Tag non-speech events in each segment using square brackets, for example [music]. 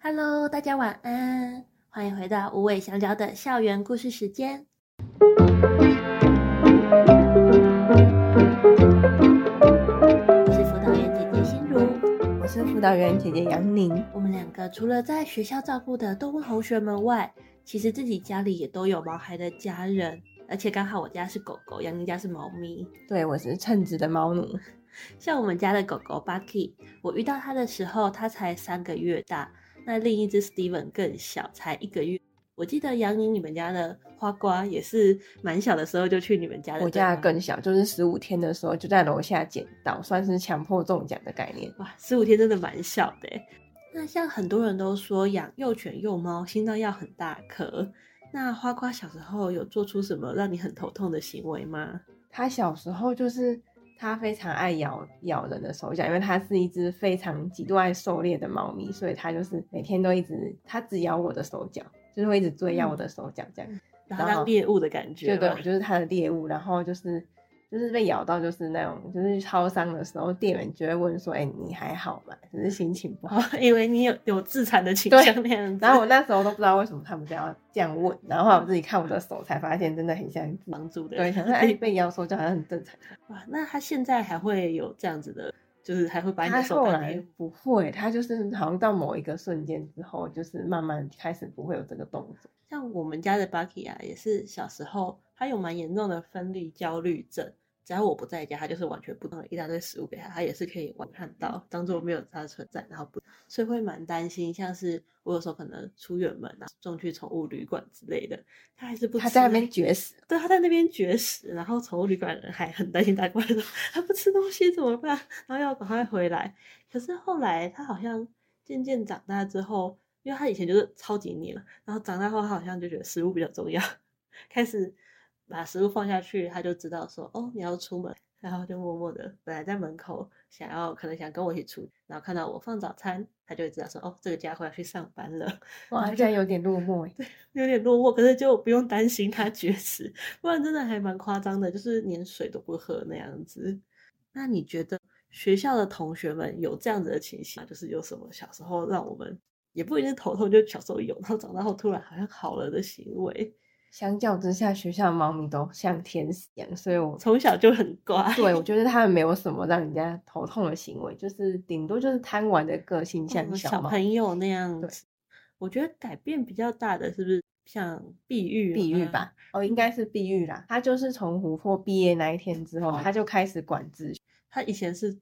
Hello，大家晚安，欢迎回到无尾香蕉的校园故事时间。我是辅导员姐姐心如，我是辅导员姐姐杨宁。我们两个除了在学校照顾的动物同学们外，其实自己家里也都有毛孩的家人。而且刚好我家是狗狗，杨宁家是猫咪。对，我是称职的猫奴。[laughs] 像我们家的狗狗 Bucky，我遇到它的时候，它才三个月大。那另一只 Steven 更小，才一个月。我记得杨宁，你们家的花瓜也是蛮小的时候就去你们家的。我家更小，就是十五天的时候就在楼下捡到，算是强迫中奖的概念。哇，十五天真的蛮小的。那像很多人都说养幼犬幼猫心脏要很大颗。那花瓜小时候有做出什么让你很头痛的行为吗？他小时候就是他非常爱咬咬人的手脚，因为它是一只非常极度爱狩猎的猫咪，所以它就是每天都一直它只咬我的手脚，就是会一直追咬我的手脚这样，嗯、然后当猎物的感觉。对对，我就是它的猎物，然后就是。就是被咬到，就是那种，就是超伤的时候，店员就会问说：“哎、欸，你还好吗？只是心情不好，[laughs] 因为你有有自残的倾向那样子。”然后我那时候都不知道为什么他们这样这样问，然后后来我自己看我的手，才发现真的很像帮助的。对，想说 [laughs] 哎，被咬手就好像很正常。哇，那他现在还会有这样子的，就是还会把你的手。他后来不会，他就是好像到某一个瞬间之后，就是慢慢开始不会有这个动作。像我们家的 Bucky 啊，也是小时候他有蛮严重的分离焦虑症。只要我不在家，他就是完全不动，一大堆食物给他，他也是可以完看到，当做没有他的存在，然后不，所以会蛮担心，像是我有时候可能出远门啊，送去宠物旅馆之类的，他还是不吃，他在那边绝食，对，他在那边绝食，然后宠物旅馆人还很担心他过来说他不吃东西怎么办，然后要赶快回来。可是后来他好像渐渐长大之后，因为他以前就是超级黏了，然后长大后他好像就觉得食物比较重要，[laughs] 开始。把食物放下去，他就知道说哦，你要出门，然后就默默的本来在门口想要可能想跟我一起出，然后看到我放早餐，他就会知道说哦，这个家伙要去上班了。哇，现在有点落寞，对，有点落寞，可是就不用担心他绝食，不然真的还蛮夸张的，就是连水都不喝那样子。那你觉得学校的同学们有这样子的情形，就是有什么小时候让我们也不一定头痛，就小时候有，然后长大后突然好像好了的行为？相较之下，学校的猫咪都像天使一样，所以我从小就很乖。对，我觉得它们没有什么让人家头痛的行为，就是顶多就是贪玩的个性，像小，小朋友那样子。我觉得改变比较大的是不是像碧玉？碧玉吧，哦，应该是碧玉啦。他就是从琥珀毕业那一天之后，他就开始管秩序。他以前是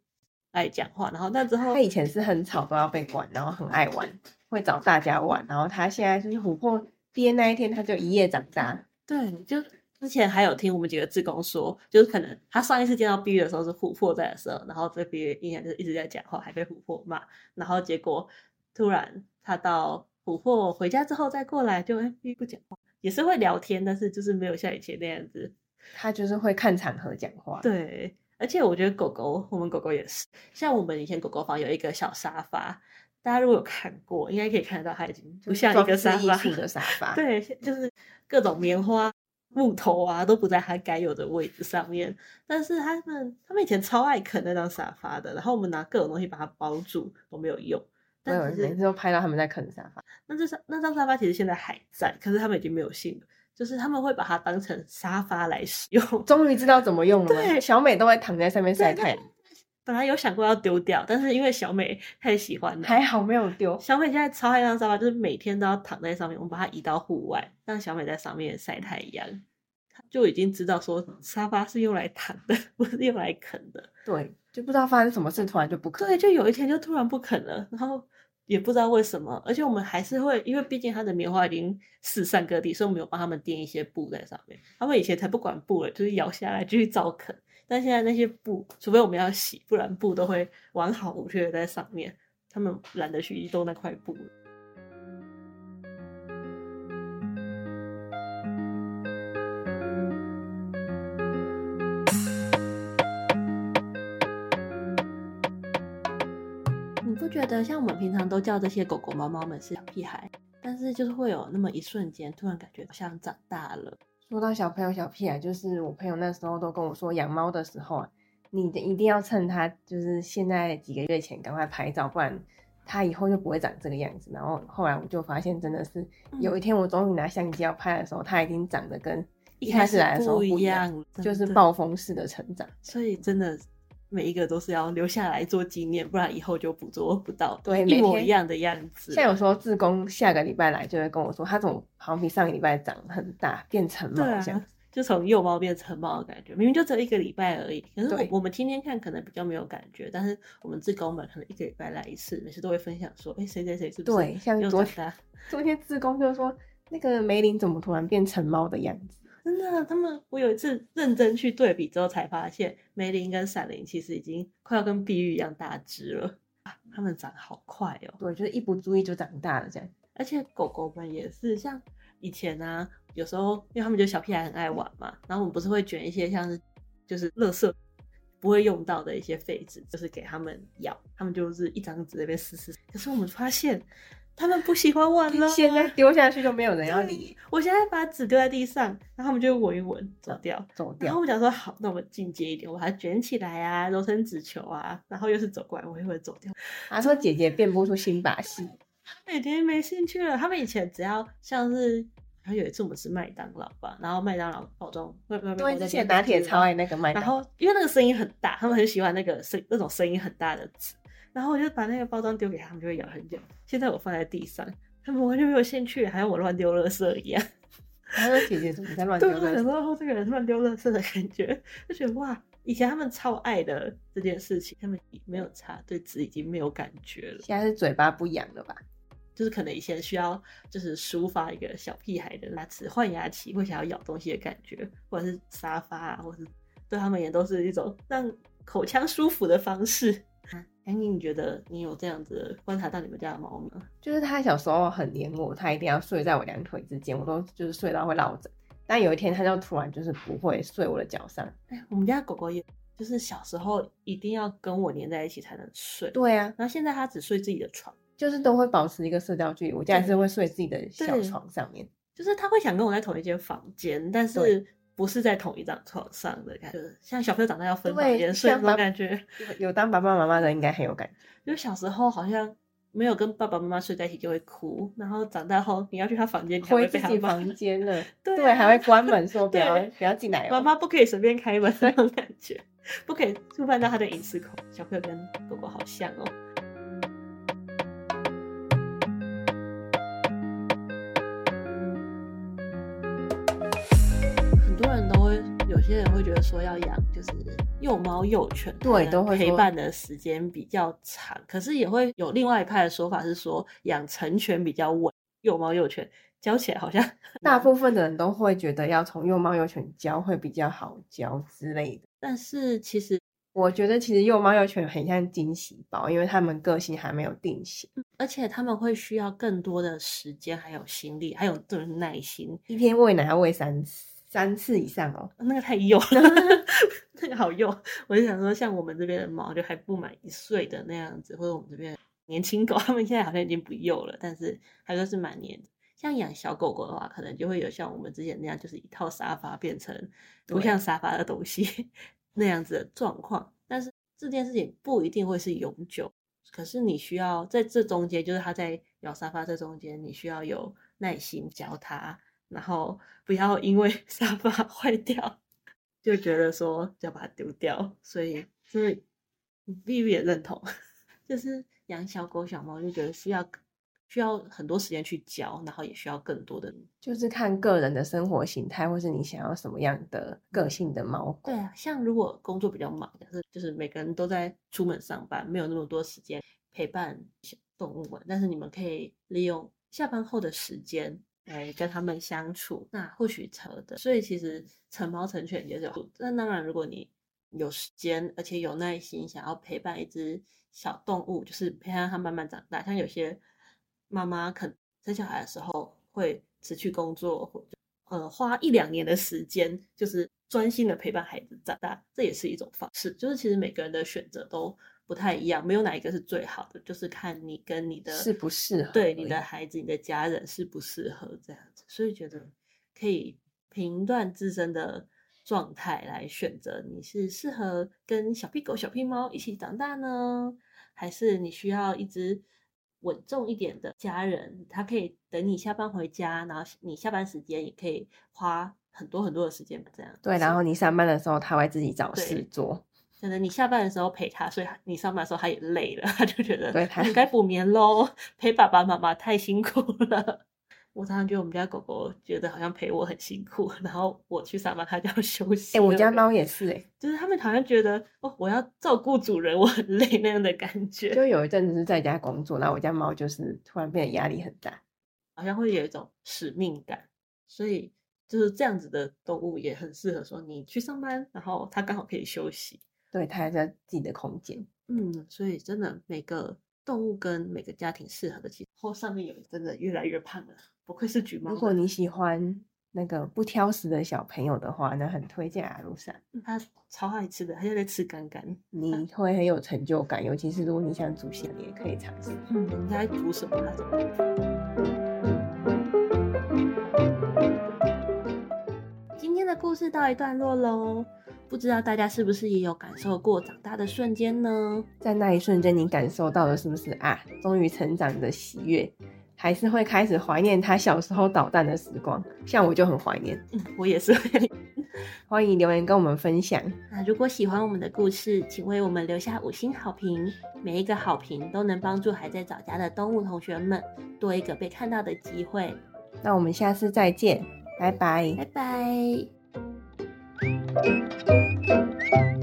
爱讲话，然后那之后他以前是很吵都要被管，然后很爱玩，会找大家玩。然后他现在就是琥珀。毕业那一天，他就一夜长大。对，就之前还有听我们几个志工说，就是可能他上一次见到碧玉的时候是琥珀在的时候，然后这碧玉印象就是一直在讲话，还被琥珀骂。然后结果突然他到琥珀回家之后再过来，就哎碧玉不讲话，也是会聊天，但是就是没有像以前那样子。他就是会看场合讲话。对，而且我觉得狗狗，我们狗狗也是，像我们以前狗狗房有一个小沙发。大家如果有看过，应该可以看得到，它已经不像一个沙发的沙 [laughs] 发。对，就是各种棉花、木头啊，都不在它该有的位置上面。但是他们，他们以前超爱啃那张沙发的，然后我们拿各种东西把它包住都没有用。但是每次都拍到他们在啃沙发。那这张那张沙发其实现在还在，可是他们已经没有信了，就是他们会把它当成沙发来使用。终于知道怎么用了。[laughs] 对，小美都会躺在上面晒太阳。本来有想过要丢掉，但是因为小美太喜欢了，还好没有丢。小美现在超爱那张沙发，就是每天都要躺在上面。我们把它移到户外，让小美在上面晒太阳。她就已经知道说沙发是用来躺的，[laughs] 不是用来啃的。对，就不知道发生什么事，突然就不啃。对，就有一天就突然不啃了，然后也不知道为什么。而且我们还是会，因为毕竟它的棉花已经四散各地，所以我们有帮他们垫一些布在上面。他们以前才不管布了，就是咬下来继续照啃。但现在那些布，除非我们要洗，不然布都会完好无缺的在上面。他们懒得去移动那块布。你不觉得像我们平常都叫这些狗狗、猫猫们是小屁孩，但是就是会有那么一瞬间，突然感觉像长大了。说到小朋友小屁孩，就是我朋友那时候都跟我说，养猫的时候啊，你一定要趁它就是现在几个月前赶快拍照，不然它以后就不会长这个样子。然后后来我就发现，真的是有一天我终于拿相机要拍的时候，它已经长得跟一开始来的时候不一样，就是暴风式的成长。所以真的。每一个都是要留下来做纪念，不然以后就捕捉不到。对，一模一样的样子。像有时候志工下个礼拜来，就会跟我说，他怎么好像比上个礼拜长很大，变成猫这样。对啊，就从幼猫变成猫的感觉。明明就只有一个礼拜而已，可是我我们天天看可能比较没有感觉，但是我们志工们可能一个礼拜来一次，每次都会分享说，哎、欸，谁谁谁是不是？对，像昨天昨天志工就说，那个梅林怎么突然变成猫的样子？真的，他们我有一次认真去对比之后，才发现梅林跟闪灵其实已经快要跟碧玉一样大只了。他们长好快哦，对，就是一不注意就长大了这样。而且狗狗们也是，像以前啊，有时候因为他们就小屁孩很爱玩嘛，然后我们不是会卷一些像是就是垃圾不会用到的一些废纸，就是给他们咬，他们就是一张纸在那边撕撕。可是我们发现。他们不喜欢玩了，现在丢下去就没有人要理。我现在把纸丢在地上，然后他们就闻一闻，走掉，走掉。然后我想说，好，那我们进阶一点，我还卷起来啊，揉成纸球啊，然后又是走过来，我一会走掉。他说姐姐变不出新把戏，他每天没兴趣了。他们以前只要像是，然后有一次我们吃麦当劳吧，然后麦当劳包装，对，之前拿铁超爱那个麦当劳，然后因为那个声音很大，他们很喜欢那个声那种声音很大的纸，然后我就把那个包装丢给他们，就会咬很久。现在我放在地上。他们完全没有兴趣，还要我乱丢垃圾一样。他说：“姐姐怎么在乱丢垃圾？”对，然后这个人乱丢垃圾的感觉，就觉得哇，以前他们超爱的这件事情，他们没有差，对纸已经没有感觉了。现在是嘴巴不痒了吧？就是可能以前需要，就是抒发一个小屁孩的牙齿换牙期会想要咬东西的感觉，或者是沙发啊，或者是对他们也都是一种让口腔舒服的方式。哎，你觉得你有这样子观察到你们家的猫吗？就是它小时候很黏我，它一定要睡在我两腿之间，我都就是睡到会落枕。但有一天，它就突然就是不会睡我的脚上。哎，我们家狗狗也就是小时候一定要跟我黏在一起才能睡。对啊，然后现在它只睡自己的床，就是都会保持一个社交距离。我家还是会睡自己的小床上面，就是它会想跟我在同一间房间，但是。不是在同一张床上的感觉，像小朋友长大要分房间睡那种感觉。有当爸爸妈妈的应该很有感觉，因为小时候好像没有跟爸爸妈妈睡在一起就会哭，然后长大后你要去他房间，回自己房间了，[laughs] 对，对，还会关门说 [laughs] 不要不要进来，妈妈不可以随便开门那种感觉，不可以触犯到他的隐私口。小朋友跟狗狗好像哦。些人会觉得说要养就是幼猫幼犬，对，都会陪伴的时间比较长。可是也会有另外一派的说法是说养成犬比较稳，幼猫幼犬教起来好像大部分的人都会觉得要从幼猫幼犬教会比较好教之类的。但是其实我觉得其实幼猫幼犬很像惊喜包，因为他们个性还没有定型，而且他们会需要更多的时间，还有心力，还有这种耐心，一天喂奶要喂三次。三次以上哦，那个太幼了，[laughs] 那个好幼。我就想说，像我们这边的猫，就还不满一岁的那样子，或者我们这边年轻狗，他们现在好像已经不幼了，但是还都是蛮黏的。像养小狗狗的话，可能就会有像我们之前那样，就是一套沙发变成不像沙发的东西 [laughs] 那样子的状况。但是这件事情不一定会是永久，可是你需要在这中间，就是它在咬沙发这中间，你需要有耐心教它。然后不要因为 [laughs] 沙发 [laughs] 坏掉，就觉得说就要把它丢掉。所以，所以 Vivi 也认同，[laughs] 就是养小狗小猫就觉得需要需要很多时间去教，然后也需要更多的，就是看个人的生活形态，或是你想要什么样的个性的猫狗。对啊，像如果工作比较忙，但是就是每个人都在出门上班，没有那么多时间陪伴小动物们，但是你们可以利用下班后的时间。来跟他们相处，那或许成的。所以其实成猫成犬也是有。那当然，如果你有时间，而且有耐心，想要陪伴一只小动物，就是陪伴它慢慢长大。像有些妈妈可生小孩的时候会辞去工作，或者呃花一两年的时间，就是专心的陪伴孩子长大，这也是一种方式。就是其实每个人的选择都。不太一样，没有哪一个是最好的，就是看你跟你的适不适合，对你的孩子、你的家人适不适合这样子，所以觉得可以评断自身的状态来选择，你是适合跟小屁狗、小屁猫一起长大呢，还是你需要一只稳重一点的家人，他可以等你下班回家，然后你下班时间也可以花很多很多的时间这样。对，然后你上班的时候，他会自己找事做。可能你下班的时候陪他，所以你上班的时候他也累了，[laughs] 他就觉得该补眠喽。陪爸爸妈妈太辛苦了。[laughs] 我常常觉得我们家狗狗觉得好像陪我很辛苦，然后我去上班，它就要 [laughs] 休息。哎、欸，我家猫也是哎、欸，就是他们好像觉得哦，我要照顾主人，我很累那样的感觉。就有一阵子是在家工作，然后我家猫就是突然变得压力很大，好像会有一种使命感。所以就是这样子的动物也很适合说你去上班，然后它刚好可以休息，对，它还在自己的空间。嗯，所以真的每个动物跟每个家庭适合的，其实后上面有真的越来越胖了。不愧是橘猫。如果你喜欢那个不挑食的小朋友的话，那很推荐阿鲁山。他超爱吃的，他就在吃干干，你 [laughs] 会很有成就感。尤其是如果你想煮虾，你也可以尝试。嗯，你在煮什么？今天的故事到一段落喽，不知道大家是不是也有感受过长大的瞬间呢？在那一瞬间，你感受到的是不是啊？终于成长的喜悦。还是会开始怀念他小时候捣蛋的时光，像我就很怀念。嗯，我也是。[laughs] 欢迎留言跟我们分享。那如果喜欢我们的故事，请为我们留下五星好评。每一个好评都能帮助还在找家的动物同学们多一个被看到的机会。那我们下次再见，拜拜，拜拜。えっ?